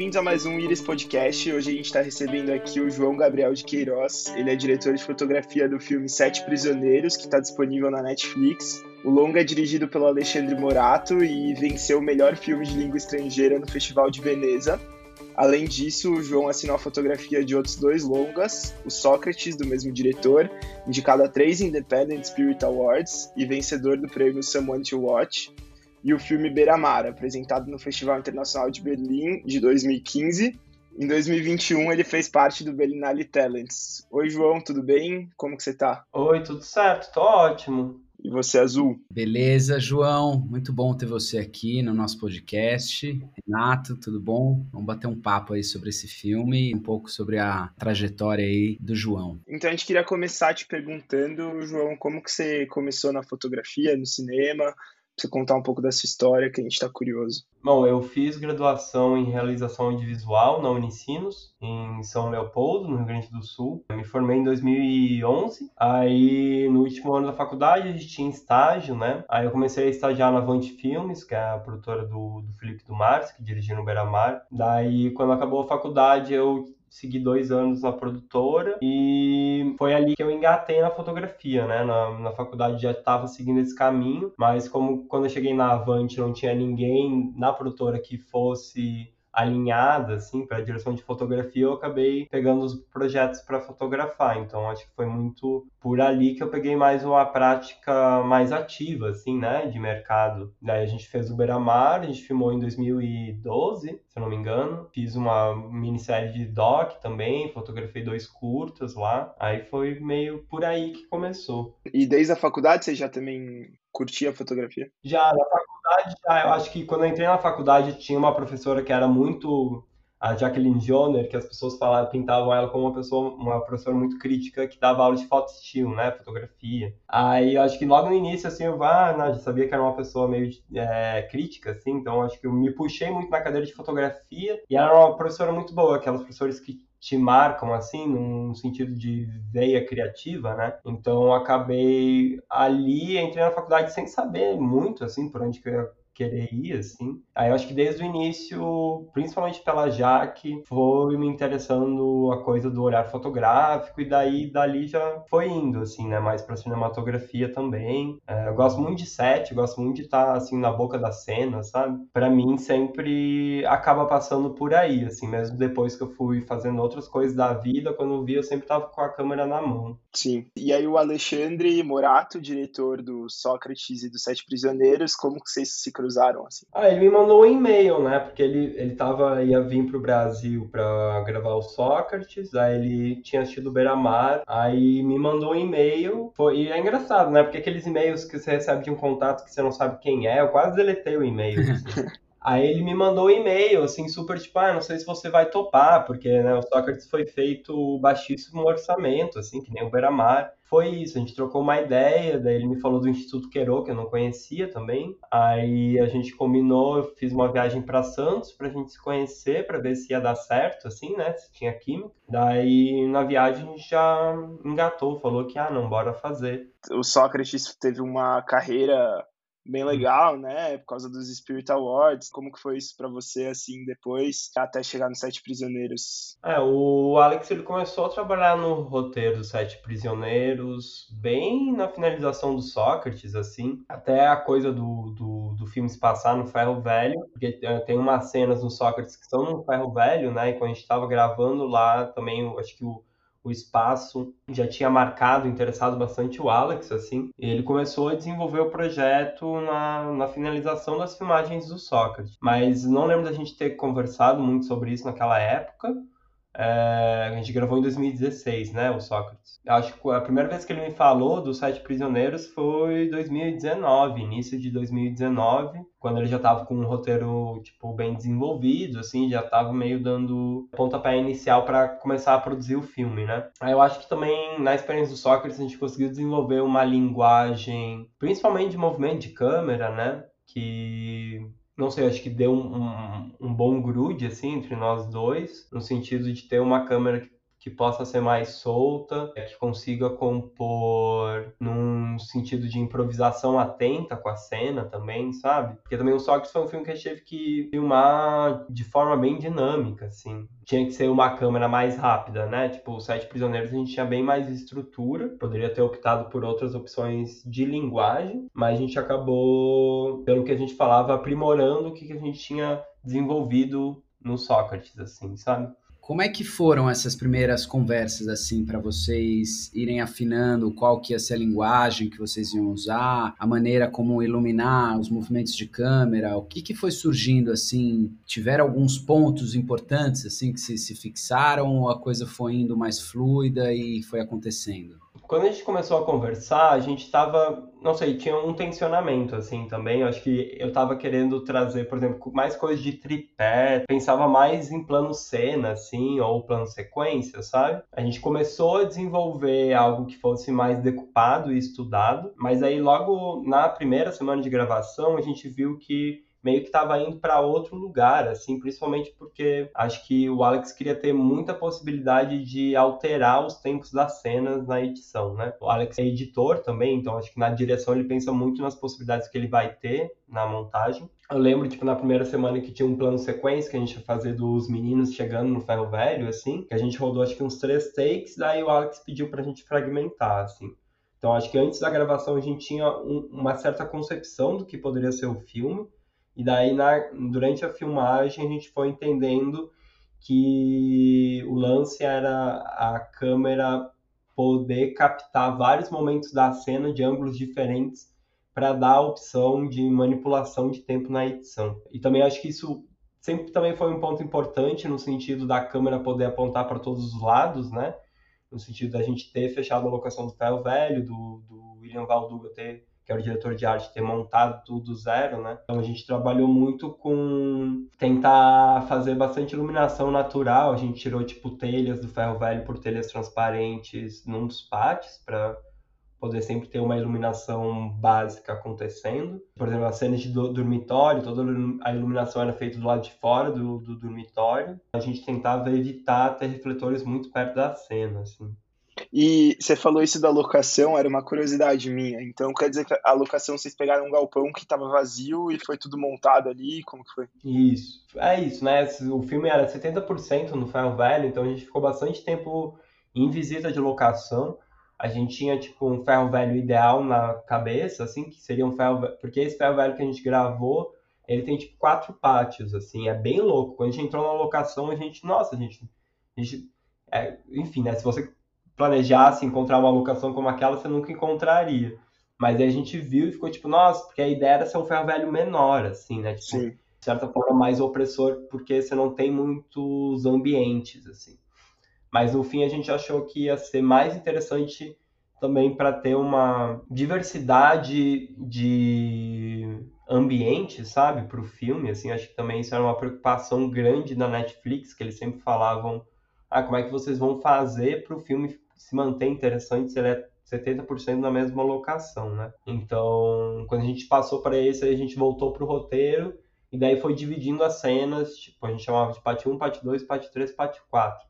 bem-vindos a mais um Iris Podcast. Hoje a gente está recebendo aqui o João Gabriel de Queiroz. Ele é diretor de fotografia do filme Sete Prisioneiros, que está disponível na Netflix. O longa é dirigido pelo Alexandre Morato e venceu o melhor filme de língua estrangeira no Festival de Veneza. Além disso, o João assinou a fotografia de outros dois longas, o Sócrates, do mesmo diretor, indicado a três Independent Spirit Awards e vencedor do prêmio Someone to Watch, e o filme Beira-Mar, apresentado no Festival Internacional de Berlim de 2015. Em 2021, ele fez parte do Berlinale Talents. Oi, João, tudo bem? Como que você tá? Oi, tudo certo, tô ótimo. E você, Azul? Beleza, João. Muito bom ter você aqui no nosso podcast. Renato, tudo bom? Vamos bater um papo aí sobre esse filme e um pouco sobre a trajetória aí do João. Então a gente queria começar te perguntando, João, como que você começou na fotografia, no cinema? Você contar um pouco dessa história que a gente está curioso. Bom, eu fiz graduação em realização audiovisual na Unicinos, em São Leopoldo, no Rio Grande do Sul. Eu me formei em 2011. Aí, no último ano da faculdade, a gente tinha estágio, né? Aí eu comecei a estagiar na Avante Filmes, que é a produtora do, do Felipe Dumars, que dirigiu no Beira Mar. Daí, quando acabou a faculdade, eu segui dois anos na produtora e foi ali que eu engatei na fotografia, né? Na, na faculdade já estava seguindo esse caminho, mas como quando eu cheguei na Avante não tinha ninguém na produtora que fosse alinhada assim para a direção de fotografia, eu acabei pegando os projetos para fotografar. Então acho que foi muito por ali que eu peguei mais uma prática mais ativa assim, né, de mercado. Daí a gente fez o Beira-Mar, a gente filmou em 2012, se eu não me engano. Fiz uma minissérie de doc também, fotografei dois curtas lá. Aí foi meio por aí que começou. E desde a faculdade você já também curtia fotografia? Já, na faculdade, já. Eu acho que quando eu entrei na faculdade tinha uma professora que era muito a Jacqueline Joner, que as pessoas falavam, pintavam ela como uma pessoa, uma professora muito crítica que dava aula de foto estilo, né, fotografia. Aí eu acho que logo no início assim eu ah, não, já sabia que era uma pessoa meio é, crítica, assim, então acho que eu me puxei muito na cadeira de fotografia e era uma professora muito boa, aquelas professores que te marcam assim, num sentido de veia criativa, né? Então acabei ali, entrei na faculdade sem saber muito assim por onde que eu ia querer ir, assim. Aí eu acho que desde o início, principalmente pela Jaque, foi me interessando a coisa do olhar fotográfico, e daí dali já foi indo, assim, né? Mais pra cinematografia também. É, eu gosto muito de set, gosto muito de estar, assim, na boca da cena, sabe? Pra mim, sempre acaba passando por aí, assim, mesmo depois que eu fui fazendo outras coisas da vida, quando eu vi, eu sempre tava com a câmera na mão. Sim. E aí o Alexandre Morato, diretor do Sócrates e dos Sete Prisioneiros, como que vocês se cruzaram assim? Ah, ele me mandou um e-mail, né? Porque ele, ele tava, ia vir pro Brasil para gravar o Sócrates, aí ele tinha assistido o Beira-Mar, aí me mandou um e-mail. Foi, e é engraçado, né? Porque aqueles e-mails que você recebe de um contato que você não sabe quem é, eu quase deletei o e-mail. Assim. Aí ele me mandou um e-mail, assim, super tipo, ah, não sei se você vai topar, porque né, o Sócrates foi feito baixíssimo orçamento, assim, que nem o Beira-Mar. Foi isso, a gente trocou uma ideia, daí ele me falou do Instituto Quero, que eu não conhecia também. Aí a gente combinou, eu fiz uma viagem para Santos pra gente se conhecer, para ver se ia dar certo, assim, né, se tinha química. Daí na viagem a gente já engatou, falou que, ah, não, bora fazer. O Sócrates teve uma carreira bem legal, né? Por causa dos Spirit Awards. Como que foi isso para você, assim, depois, até chegar nos Sete Prisioneiros? É, o Alex, ele começou a trabalhar no roteiro dos Sete Prisioneiros, bem na finalização do Sócrates, assim. Até a coisa do, do, do filme se passar no Ferro Velho, porque eh, tem umas cenas no Sócrates que estão no Ferro Velho, né? E quando a gente tava gravando lá, também, acho que o o espaço já tinha marcado, interessado bastante o Alex, assim, ele começou a desenvolver o projeto na, na finalização das filmagens do Sócrates. Mas não lembro da gente ter conversado muito sobre isso naquela época, é, a gente gravou em 2016, né, o Sócrates. Acho que a primeira vez que ele me falou dos Sete Prisioneiros foi 2019, início de 2019, quando ele já estava com um roteiro, tipo, bem desenvolvido, assim, já estava meio dando pontapé inicial para começar a produzir o filme, né. Aí eu acho que também, na experiência do Sócrates, a gente conseguiu desenvolver uma linguagem, principalmente de movimento de câmera, né, que não sei, acho que deu um, um, um, bom grude, assim, entre nós dois, no sentido de ter uma câmera que que possa ser mais solta, é que consiga compor num sentido de improvisação atenta com a cena também, sabe? Porque também o Sócrates foi um filme que a gente teve que filmar de forma bem dinâmica, assim. Tinha que ser uma câmera mais rápida, né? Tipo, os Sete Prisioneiros a gente tinha bem mais estrutura, poderia ter optado por outras opções de linguagem, mas a gente acabou, pelo que a gente falava, aprimorando o que a gente tinha desenvolvido no Sócrates, assim, sabe? Como é que foram essas primeiras conversas assim para vocês irem afinando qual que ia ser a linguagem que vocês iam usar, a maneira como iluminar os movimentos de câmera, o que que foi surgindo assim? Tiveram alguns pontos importantes assim que se, se fixaram ou a coisa foi indo mais fluida e foi acontecendo? Quando a gente começou a conversar, a gente estava, não sei, tinha um tensionamento assim também. Eu acho que eu estava querendo trazer, por exemplo, mais coisas de tripé, pensava mais em plano cena, assim, ou plano sequência, sabe? A gente começou a desenvolver algo que fosse mais decupado e estudado, mas aí logo na primeira semana de gravação a gente viu que meio que estava indo para outro lugar, assim, principalmente porque acho que o Alex queria ter muita possibilidade de alterar os tempos das cenas na edição, né? O Alex é editor também, então acho que na direção ele pensa muito nas possibilidades que ele vai ter na montagem. Eu lembro, tipo, na primeira semana que tinha um plano sequência que a gente ia fazer dos meninos chegando no ferro velho, assim, que a gente rodou acho que uns três takes, daí o Alex pediu pra gente fragmentar, assim. Então acho que antes da gravação a gente tinha um, uma certa concepção do que poderia ser o filme, e daí, na, durante a filmagem, a gente foi entendendo que o lance era a câmera poder captar vários momentos da cena de ângulos diferentes para dar a opção de manipulação de tempo na edição. E também acho que isso sempre também foi um ponto importante no sentido da câmera poder apontar para todos os lados, né? No sentido da gente ter fechado a locação do ferro velho, do, do William Valduga ter que era o diretor de arte, ter montado tudo do zero, né? Então a gente trabalhou muito com tentar fazer bastante iluminação natural. A gente tirou tipo telhas do ferro velho por telhas transparentes num dos pátios para poder sempre ter uma iluminação básica acontecendo. Por exemplo, as cenas de dormitório, toda a iluminação era feita do lado de fora do, do dormitório. A gente tentava evitar ter refletores muito perto da cena, assim. E você falou isso da locação, era uma curiosidade minha. Então quer dizer que a locação vocês pegaram um galpão que estava vazio e foi tudo montado ali? Como que foi? Isso. É isso, né? O filme era 70% no ferro velho, então a gente ficou bastante tempo em visita de locação. A gente tinha tipo um ferro velho ideal na cabeça, assim, que seria um ferro velho, porque esse ferro velho que a gente gravou, ele tem tipo quatro pátios, assim, é bem louco. Quando a gente entrou na locação, a gente, nossa, a gente, a gente é, enfim, né? Se você planejasse encontrar uma locação como aquela, você nunca encontraria. Mas aí a gente viu e ficou tipo, nossa, porque a ideia era ser um ferro velho menor, assim, né? Tipo, Sim. de certa forma mais opressor, porque você não tem muitos ambientes, assim. Mas no fim a gente achou que ia ser mais interessante também para ter uma diversidade de ambiente, sabe, para o filme. Assim, acho que também isso era uma preocupação grande da Netflix, que eles sempre falavam, ah, como é que vocês vão fazer para o filme se manter interessante se ele é 70% na mesma locação, né? Então, quando a gente passou para esse, a gente voltou para o roteiro e daí foi dividindo as cenas, tipo, a gente chamava de parte 1, parte 2, parte 3, parte 4.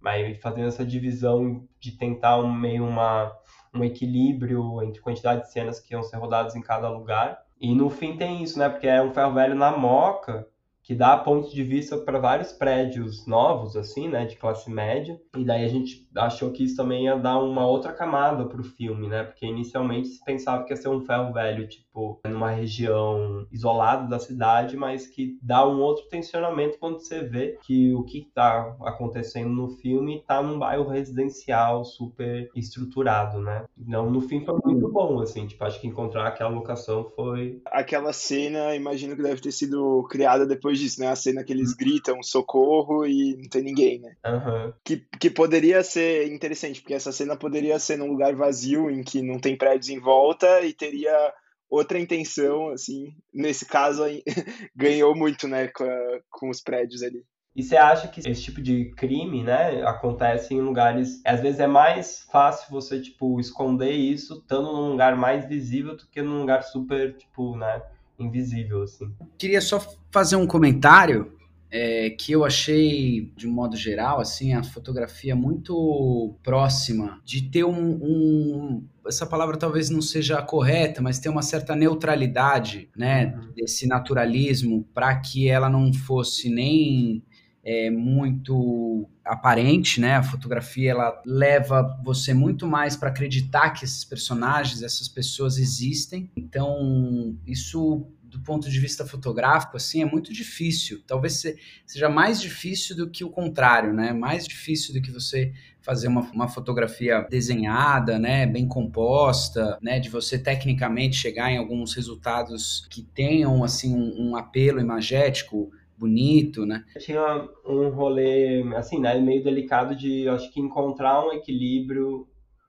Mas fazendo essa divisão de tentar um, meio uma, um equilíbrio entre quantidade de cenas que iam ser rodadas em cada lugar. E no fim tem isso, né? Porque é um ferro velho na moca, que dá pontos de vista para vários prédios novos, assim, né, de classe média. E daí a gente achou que isso também ia dar uma outra camada para o filme, né, porque inicialmente se pensava que ia ser um ferro velho, tipo, numa região isolada da cidade, mas que dá um outro tensionamento quando você vê que o que está acontecendo no filme está num bairro residencial super estruturado, né. Não, no fim foi muito bom, assim, tipo, acho que encontrar aquela locação foi... Aquela cena, imagino que deve ter sido criada depois disso, né? A cena que eles gritam socorro e não tem ninguém, né? Uhum. Que, que poderia ser interessante, porque essa cena poderia ser num lugar vazio em que não tem prédios em volta e teria outra intenção, assim. Nesse caso, ganhou muito, né, com, a, com os prédios ali. E você acha que esse tipo de crime, né, acontece em lugares. Às vezes é mais fácil você, tipo, esconder isso estando num lugar mais visível do que num lugar super, tipo, né, invisível, assim. Queria só fazer um comentário. é que eu achei, de um modo geral, assim, a fotografia muito próxima de ter um, um essa palavra talvez não seja correta, mas ter uma certa neutralidade, né, uhum. desse naturalismo, para que ela não fosse nem é, muito aparente, né? A fotografia ela leva você muito mais para acreditar que esses personagens, essas pessoas existem. Então, isso do ponto de vista fotográfico, assim, é muito difícil. Talvez seja mais difícil do que o contrário, né? Mais difícil do que você fazer uma, uma fotografia desenhada, né? Bem composta, né? De você tecnicamente chegar em alguns resultados que tenham, assim, um, um apelo imagético bonito, né? Tinha um rolê, assim, né, meio delicado de, acho que encontrar um equilíbrio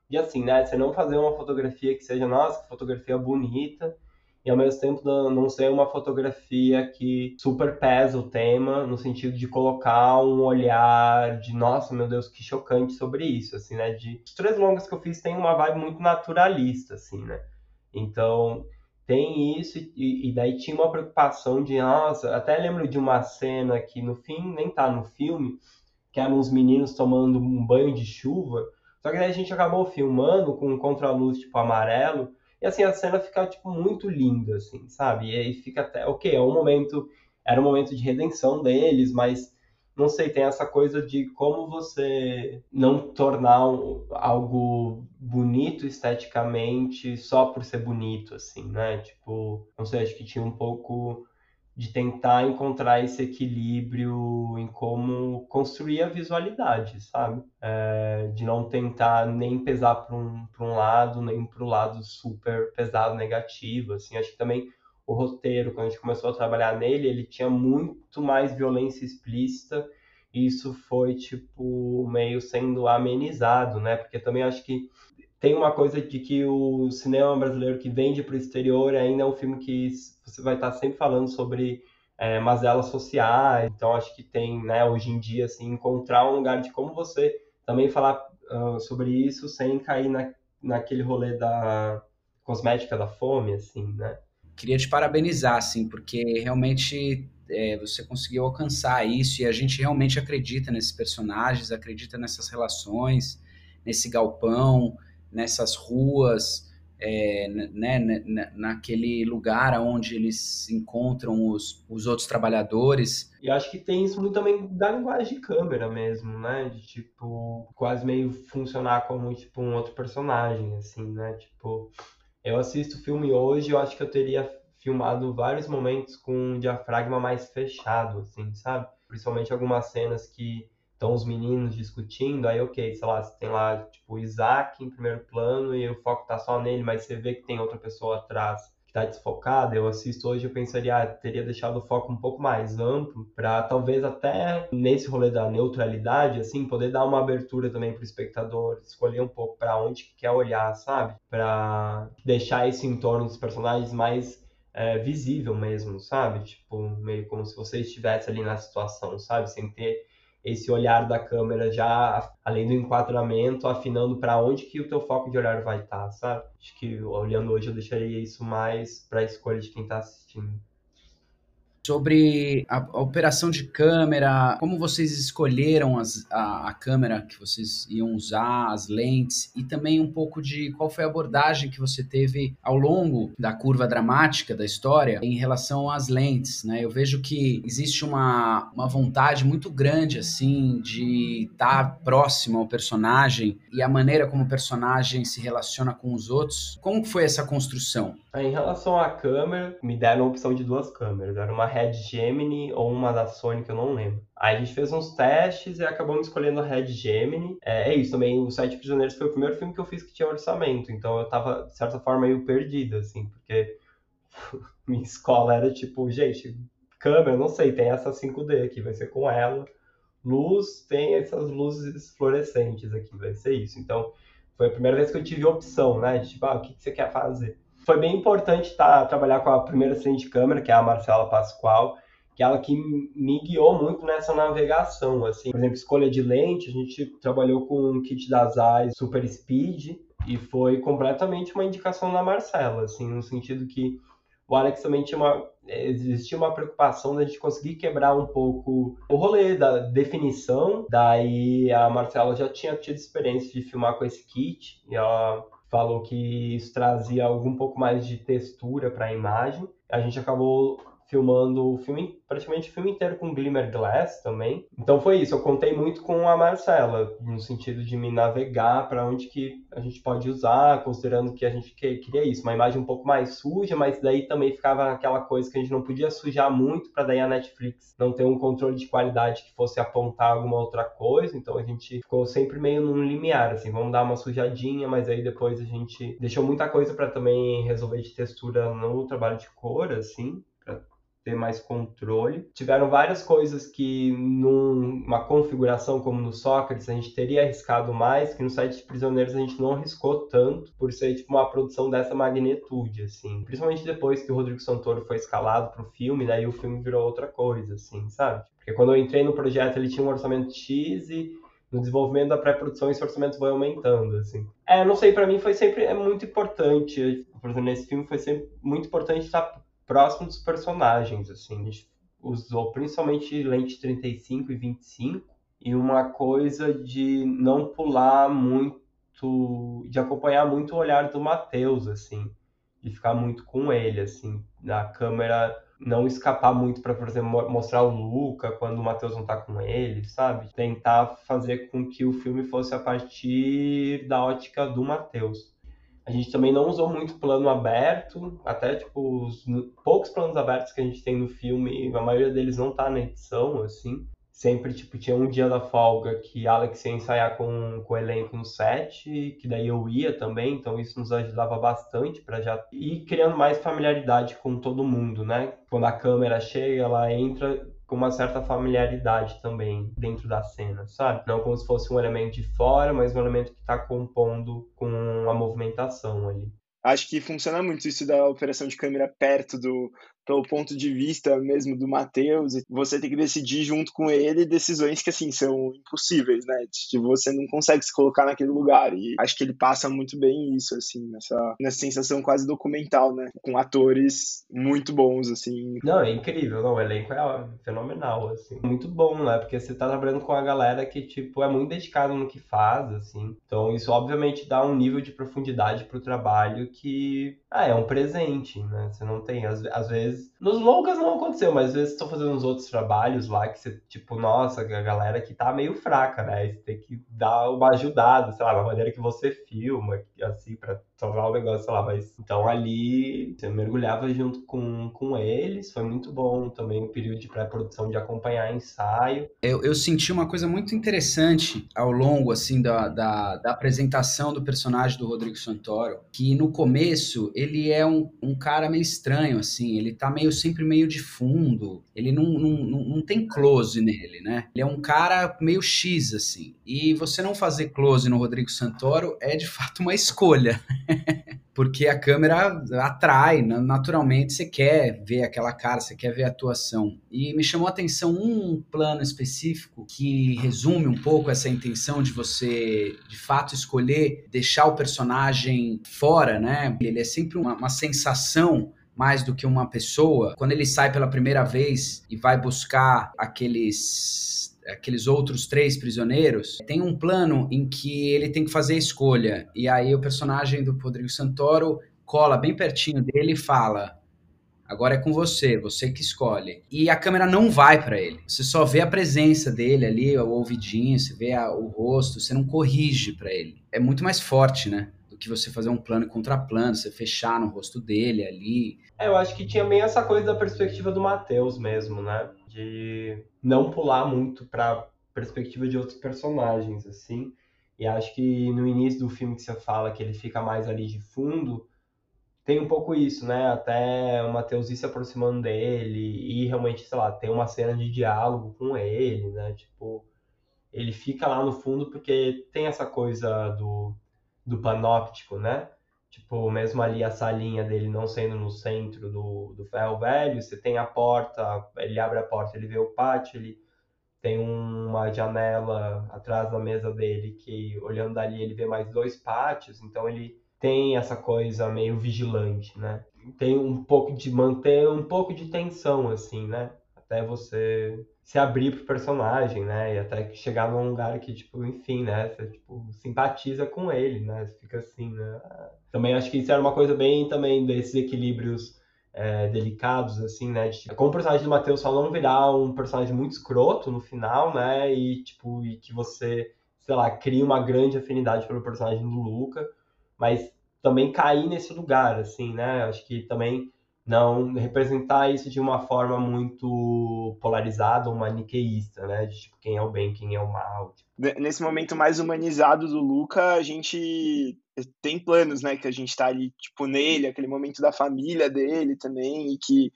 de, assim, né, você não fazer uma fotografia que seja, nossa, que fotografia bonita, e ao mesmo tempo não ser uma fotografia que super pesa o tema, no sentido de colocar um olhar de, nossa, meu Deus, que chocante sobre isso, assim, né, de... Os três longas que eu fiz tem uma vibe muito naturalista, assim, né, então tem isso, e, e, daí tinha uma preocupação de, nossa, até lembro de uma cena que no fim nem tá no filme, que eram uns meninos tomando um banho de chuva, só que daí a gente acabou filmando com um contraluz tipo amarelo, e assim a cena fica tipo muito linda, assim, sabe? E aí fica até, ok, é um momento, era um momento de redenção deles, mas não sei, tem essa coisa de como você não tornar algo bonito esteticamente só por ser bonito, assim, né? Tipo, não sei, acho que tinha um pouco de tentar encontrar esse equilíbrio em como construir a visualidade, sabe? É, de não tentar nem pesar para um, um lado, nem para o lado super pesado, negativo, assim. Acho que também o roteiro, quando a gente começou a trabalhar nele, ele tinha muito mais violência explícita. E isso foi, tipo, meio sendo amenizado, né? Porque também acho que tem uma coisa de que o cinema brasileiro que vende para o exterior ainda é um filme que você vai estar sempre falando sobre é, mazelas sociais. Então, acho que tem, né, hoje em dia, assim, encontrar um lugar de como você também falar uh, sobre isso sem cair na, naquele rolê da cosmética da fome, assim, né? Queria te parabenizar, assim, porque realmente é, você conseguiu alcançar isso e a gente realmente acredita nesses personagens, acredita nessas relações, nesse galpão, nessas ruas, é, né, naquele lugar onde eles encontram os, os outros trabalhadores. E acho que tem isso muito também da linguagem de câmera mesmo, né? De tipo, quase meio funcionar como tipo um outro personagem, assim, né? Tipo, eu assisto o filme hoje, eu acho que eu teria filmado vários momentos com um diafragma mais fechado, assim, sabe? Principalmente algumas cenas que estão os meninos discutindo, aí ok, sei lá, tem lá, tipo, o Isaac em primeiro plano e o foco tá só nele, mas você vê que tem outra pessoa atrás tá desfocada, eu assisto hoje, eu pensaria, ah, teria deixado o foco um pouco mais amplo, para talvez até nesse rolê da neutralidade, assim, poder dar uma abertura também para o espectador, escolher um pouco para onde que quer olhar, sabe? Para deixar esse entorno dos personagens mais é, visível mesmo, sabe? Tipo, meio como se você estivesse ali na situação, sabe? Sem ter esse olhar da câmera já, além do enquadramento, afinando para onde que o teu foco de olhar vai estar, tá, sabe? Acho que olhando hoje eu deixaria isso mais para a escolha de quem está assistindo sobre a, a, operação de câmera, como vocês escolheram as, a, a, câmera que vocês iam usar, as lentes, e também um pouco de qual foi a abordagem que você teve ao longo da curva dramática da história em relação às lentes, né? Eu vejo que existe uma, uma vontade muito grande, assim, de estar próximo ao personagem e a maneira como o personagem se relaciona com os outros. Como foi essa construção? Em relação à câmera, me deram a opção de duas câmeras. Era uma Red Gemini ou uma da Sony, que eu não lembro. Aí a gente fez uns testes e acabamos escolhendo a Red Gemini. É, é isso também, o Sete Prisioneiros foi o primeiro filme que eu fiz que tinha orçamento. Então eu tava, de certa forma, meio perdido, assim, porque minha escola era tipo, gente, câmera, não sei, tem essa 5D aqui, vai ser com ela. Luz, tem essas luzes fluorescentes aqui, vai ser isso. Então, foi a primeira vez que eu tive opção, né? De tipo, ah, o que, que você quer fazer? Foi bem importante tá, trabalhar com a primeira assistente de câmera, que é a Marcela Pascoal, que é ela que me guiou muito nessa navegação, assim. Por exemplo, escolha de lente, a gente trabalhou com um kit das Zeiss Super Speed e foi completamente uma indicação da Marcela, assim, no sentido que o Alex também tinha uma existia uma preocupação da gente conseguir quebrar um pouco o rolê da definição. Daí a Marcela já tinha tido experiência de filmar com esse kit e ela falou que isso trazia algum pouco mais de textura para a imagem. A gente acabou filmando o filme, praticamente o filme inteiro com Glimmer Glass também. Então foi isso, eu contei muito com a Marcela, no sentido de me navegar para onde que a gente pode usar, considerando que a gente queria isso, uma imagem um pouco mais suja, mas daí também ficava aquela coisa que a gente não podia sujar muito para daí a Netflix não ter um controle de qualidade que fosse apontar alguma outra coisa, então a gente ficou sempre meio num limiar, assim, vamos dar uma sujadinha, mas aí depois a gente deixou muita coisa para também resolver de textura no trabalho de cor, assim ter mais controle. Tiveram várias coisas que numa configuração como no Sócrates a gente teria arriscado mais, que no site de prisioneiros a gente não arriscou tanto, por ser tipo uma produção dessa magnitude, assim. Principalmente depois que o Rodrigo Santoro foi escalado pro filme, daí o filme virou outra coisa, assim, sabe? Porque quando eu entrei no projeto ele tinha um orçamento X e no desenvolvimento da pré-produção esse orçamento vai aumentando, assim. É, não sei, para mim foi sempre é muito importante, por exemplo, nesse filme foi sempre muito importante estar próximo dos personagens, assim. A gente usou principalmente lente 35 e 25 e uma coisa de não pular muito, de acompanhar muito o olhar do Matheus, assim, de ficar muito com ele, assim, da câmera não escapar muito para, por exemplo, mostrar o Luca quando o Matheus não tá com ele, sabe? Tentar fazer com que o filme fosse a partir da ótica do Matheus. A gente também não usou muito plano aberto, até tipo os poucos planos abertos que a gente tem no filme, a maioria deles não tá na edição, assim. Sempre tipo tinha um dia da folga que Alex ia ensaiar com, com o elenco no set, que daí eu ia também, então isso nos ajudava bastante para já ir criando mais familiaridade com todo mundo, né? Quando a câmera chega, ela entra com uma certa familiaridade também dentro da cena, sabe? Não como se fosse um elemento de fora, mas um elemento que está compondo com a movimentação ali. Acho que funciona muito isso da operação de câmera perto do, pelo ponto de vista mesmo do Matheus, você tem que decidir junto com ele decisões que, assim, são impossíveis, né? Que você não consegue se colocar naquele lugar. E acho que ele passa muito bem isso, assim, nessa, nessa sensação quase documental, né? Com atores muito bons, assim. Não, é incrível, não, o elenco é fenomenal, assim. Muito bom, né? Porque você tá trabalhando com a galera que, tipo, é muito dedicada no que faz, assim. Então, isso obviamente dá um nível de profundidade pro trabalho que, ah, é um presente, né? Você não tem, às, às vezes vezes. Nos longas não aconteceu, mas às vezes estou fazendo uns outros trabalhos lá que você, tipo, nossa, a galera que tá meio fraca, né? Você tem que dar uma ajudada, sei lá, da maneira que você filma, assim, pra salvar o negócio, sei lá. Mas então ali você mergulhava junto com, com eles, foi muito bom também o período de pré-produção de acompanhar ensaio. Eu, eu senti uma coisa muito interessante ao longo, assim, da, da, da apresentação do personagem do Rodrigo Santoro, que no começo ele é um, um cara meio estranho, assim, ele tá tá meio sempre meio de fundo, ele não, não, não, não tem close nele, né? Ele é um cara meio X, assim. E você não fazer close no Rodrigo Santoro é de fato uma escolha. porque a câmera atrai, naturalmente você quer ver aquela cara, você quer ver a atuação. E me chamou a atenção um plano específico que resume um pouco essa intenção de você, de fato, escolher deixar o personagem fora, né? Ele é sempre uma, uma sensação mais do que uma pessoa, quando ele sai pela primeira vez e vai buscar aqueles aqueles outros três prisioneiros, tem um plano em que ele tem que fazer a escolha. E aí o personagem do Rodrigo Santoro cola bem pertinho dele e fala: Agora é com você, você que escolhe. E a câmera não vai para ele. Você só vê a presença dele ali, o ouvidinho, você vê a, o rosto, você não corrige para ele. É muito mais forte, né? Do que você fazer um plano contra plano, você fechar no rosto dele ali. É, eu acho que tinha bem essa coisa da perspectiva do Matheus mesmo, né? De não pular muito pra perspectiva de outros personagens, assim. E acho que no início do filme que você fala que ele fica mais ali de fundo, tem um pouco isso, né? Até o Matheus ir se aproximando dele e realmente, sei lá, tem uma cena de diálogo com ele, né? Tipo, ele fica lá no fundo porque tem essa coisa do do panóptico, né? Tipo, mesmo ali a salinha dele não sendo no centro do, do ferro velho, você tem a porta, ele abre a porta, ele vê o pátio, ele tem uma janela atrás da mesa dele que, olhando dali, ele vê mais dois pátios, então ele tem essa coisa meio vigilante, né? tem um pouco de manter um pouco de tensão, assim, né? Até você se abrir pro personagem, né? E até chegar num lugar que, tipo, enfim, né? Você, tipo, simpatiza com ele, né? Você fica assim, né? Também acho que isso era uma coisa bem também desses equilíbrios é, delicados, assim, né? De, como o personagem do Matheus só não virar um personagem muito escroto no final, né? E, tipo, e que você, sei lá, cria uma grande afinidade pelo personagem do Luca, mas também cair nesse lugar, assim, né? Acho que também não representar isso de uma forma muito polarizada ou maniqueísta, né? De tipo, quem é o bem, quem é o mal. Nesse momento mais humanizado do Luca, a gente tem planos, né? Que a gente tá ali, tipo, nele, aquele momento da família dele também, e que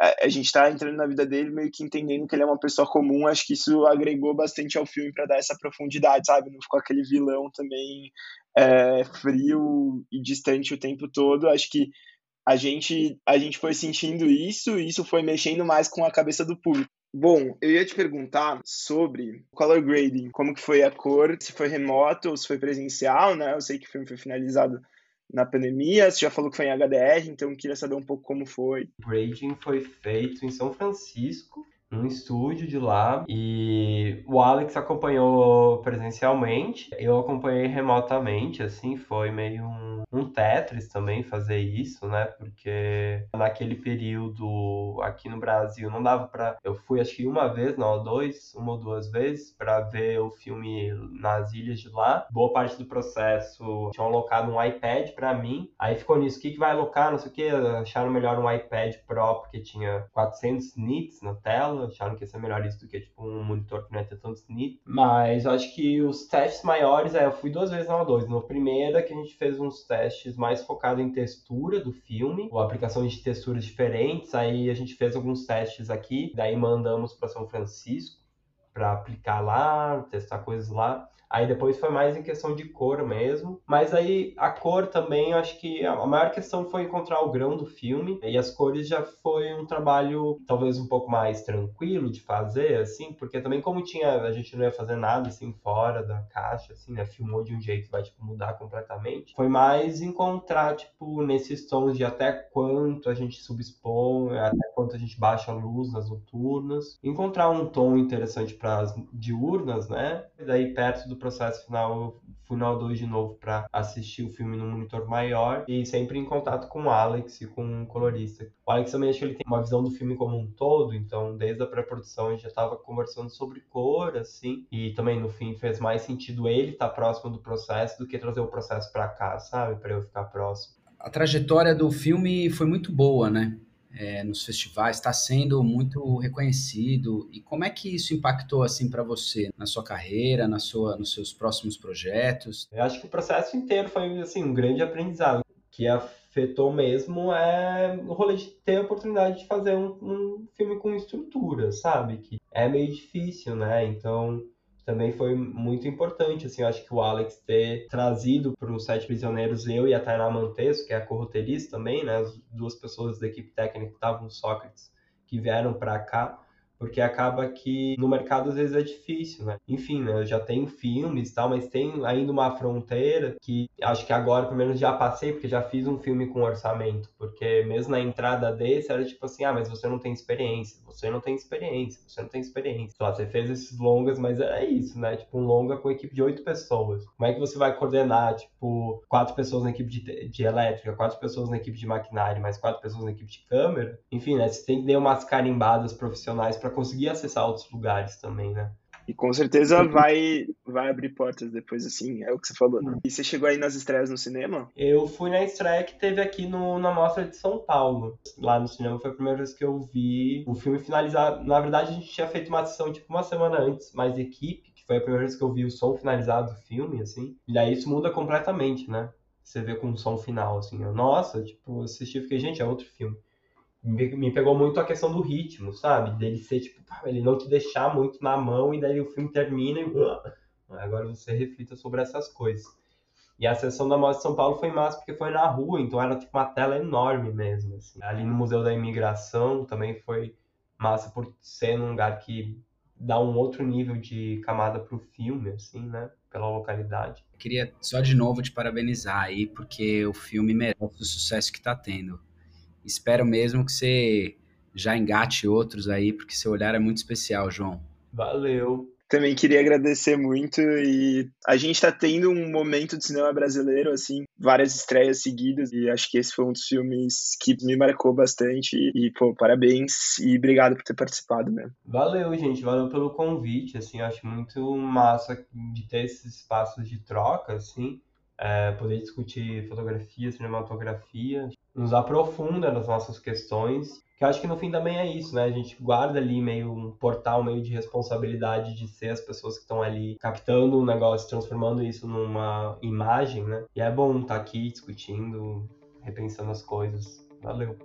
a, gente tá entrando na vida dele meio que entendendo que ele é uma pessoa comum. Acho que isso agregou bastante ao filme para dar essa profundidade, sabe? Não ficou aquele vilão também é, frio e distante o tempo todo. Acho que a gente, a gente foi sentindo isso e isso foi mexendo mais com a cabeça do público. Bom, eu ia te perguntar sobre color grading, como que foi a cor, se foi remoto ou se foi presencial, né? Eu sei que o filme foi finalizado na pandemia, você já falou que foi em HDR, então queria saber um pouco como foi. O grading foi feito em São Francisco, num estúdio de lá e o Alex acompanhou presencialmente, eu acompanhei remotamente, assim, foi meio um, um Tetris também fazer isso, né? Porque naquele período aqui no Brasil não dava para eu fui acho que uma vez, não, dois, uma ou duas vezes para ver o filme nas ilhas de lá. Boa parte do processo tinham alocado um iPad para mim. Aí ficou nisso, o que que vai alocar, não sei o que, acharam melhor um iPad Pro porque tinha 400 nits na tela acharam que ia ser melhor isso do que tipo um monitor que não ia ter tanto nit. Mas eu acho que os testes maiores, é, eu fui duas vezes na O2. No primeiro é que a gente fez uns testes mais focados em textura do filme, ou aplicação de texturas diferentes. Aí a gente fez alguns testes aqui, daí mandamos para São Francisco para aplicar lá, testar coisas lá. Aí depois foi mais em questão de cor mesmo. Mas aí a cor também, eu acho que a maior questão foi encontrar o grão do filme. E as cores já foi um trabalho talvez um pouco mais tranquilo de fazer, assim, porque também como tinha, a gente não ia fazer nada assim fora da caixa, assim, né? Filmou de um jeito que vai tipo mudar completamente. Foi mais encontrar tipo nesses tons de até quanto a gente subexpõe, até quanto a gente baixa a luz nas noturnas, encontrar um tom interessante para as diurnas, né? E daí perto do processo final, fui no 2 de novo para assistir o filme no monitor maior e sempre em contato com o Alex e com o colorista. O Alex também acho que ele tem uma visão do filme como um todo, então desde a pré-produção a gente já estava conversando sobre cor, assim, e também no fim fez mais sentido ele estar tá próximo do processo do que trazer o processo para cá, sabe, para eu ficar próximo. A trajetória do filme foi muito boa, né? É, nos festivais, está sendo muito reconhecido. E como é que isso impactou assim para você na sua carreira, na sua, nos seus próximos projetos? Eu acho que o processo inteiro foi assim um grande aprendizado que afetou mesmo é o rolê de ter a oportunidade de fazer um, um filme com estrutura, sabe? Que é meio difícil, né? Então também foi muito importante, assim, eu acho que o Alex ter trazido para os Sete Prisioneiros eu e a Tainá Manteso, que é a corroteirista também, né, as duas pessoas da equipe técnica que estavam no Sócrates, que vieram para cá, porque acaba que no mercado às vezes é difícil, né? Enfim, né, já tenho filmes e tal, mas tem ainda uma fronteira que acho que agora pelo menos já passei, porque já fiz um filme com orçamento, porque mesmo na entrada desse era tipo assim, ah, mas você não tem experiência, você não tem experiência, você não tem experiência. Sei você fez esses longas, mas é isso, né? Tipo, um longa com equipe de oito pessoas. Como é que você vai coordenar, tipo, quatro pessoas na equipe de, de elétrica, quatro pessoas na equipe de maquinário, mais quatro pessoas na equipe de câmera? Enfim, né? Você tem que dar umas carimbadas profissionais para conseguir acessar outros lugares também, né? E com certeza vai, vai abrir portas depois, assim, é o que você falou. Né? E você chegou aí nas estreias no cinema? Eu fui na estreia que teve aqui no, na Mostra de São Paulo. Lá no cinema foi a primeira vez que eu vi o filme finalizado. Na verdade, a gente tinha feito uma sessão, tipo, uma semana antes, mais equipe, que foi a primeira vez que eu vi o som finalizado do filme, assim. E daí isso muda completamente, né? Você vê com o som final, assim. Eu, nossa, tipo, assisti e fiquei, gente, é outro filme me pegou muito a questão do ritmo, sabe? Dele ser, tipo, ele não te deixar muito na mão e daí o filme termina e. Agora você reflita sobre essas coisas. E a sessão da Mostra de São Paulo foi massa porque foi na rua, então era tipo uma tela enorme mesmo. Assim. Ali no Museu da Imigração também foi massa por ser num lugar que dá um outro nível de camada pro filme, assim, né? Pela localidade. Queria só de novo te parabenizar aí, porque o filme merece o sucesso que tá tendo. Espero mesmo que você já engate outros aí, porque seu olhar é muito especial, João. Valeu. Também queria agradecer muito e a gente está tendo um momento de cinema brasileiro, assim, várias estreias seguidas e acho que esse foi um dos filmes que me marcou bastante e, pô, parabéns e obrigado por ter participado mesmo. Valeu, gente, valeu pelo convite, assim, acho muito massa de ter esses espaços de troca, assim, é, poder discutir fotografia, cinematografia, nos aprofunda nas nossas questões que eu acho que no fim também é isso, né? A gente guarda ali meio um portal, meio de responsabilidade de ser as pessoas que estão ali captando um negócio, transformando isso numa imagem, né? E é bom estar tá aqui discutindo, repensando as coisas. Valeu.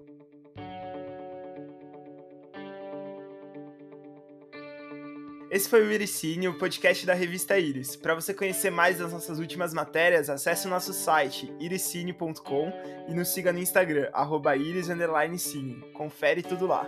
Esse foi o Iricine, o podcast da revista Iris. Para você conhecer mais das nossas últimas matérias, acesse o nosso site iricine.com e nos siga no Instagram, iris_cine. Confere tudo lá.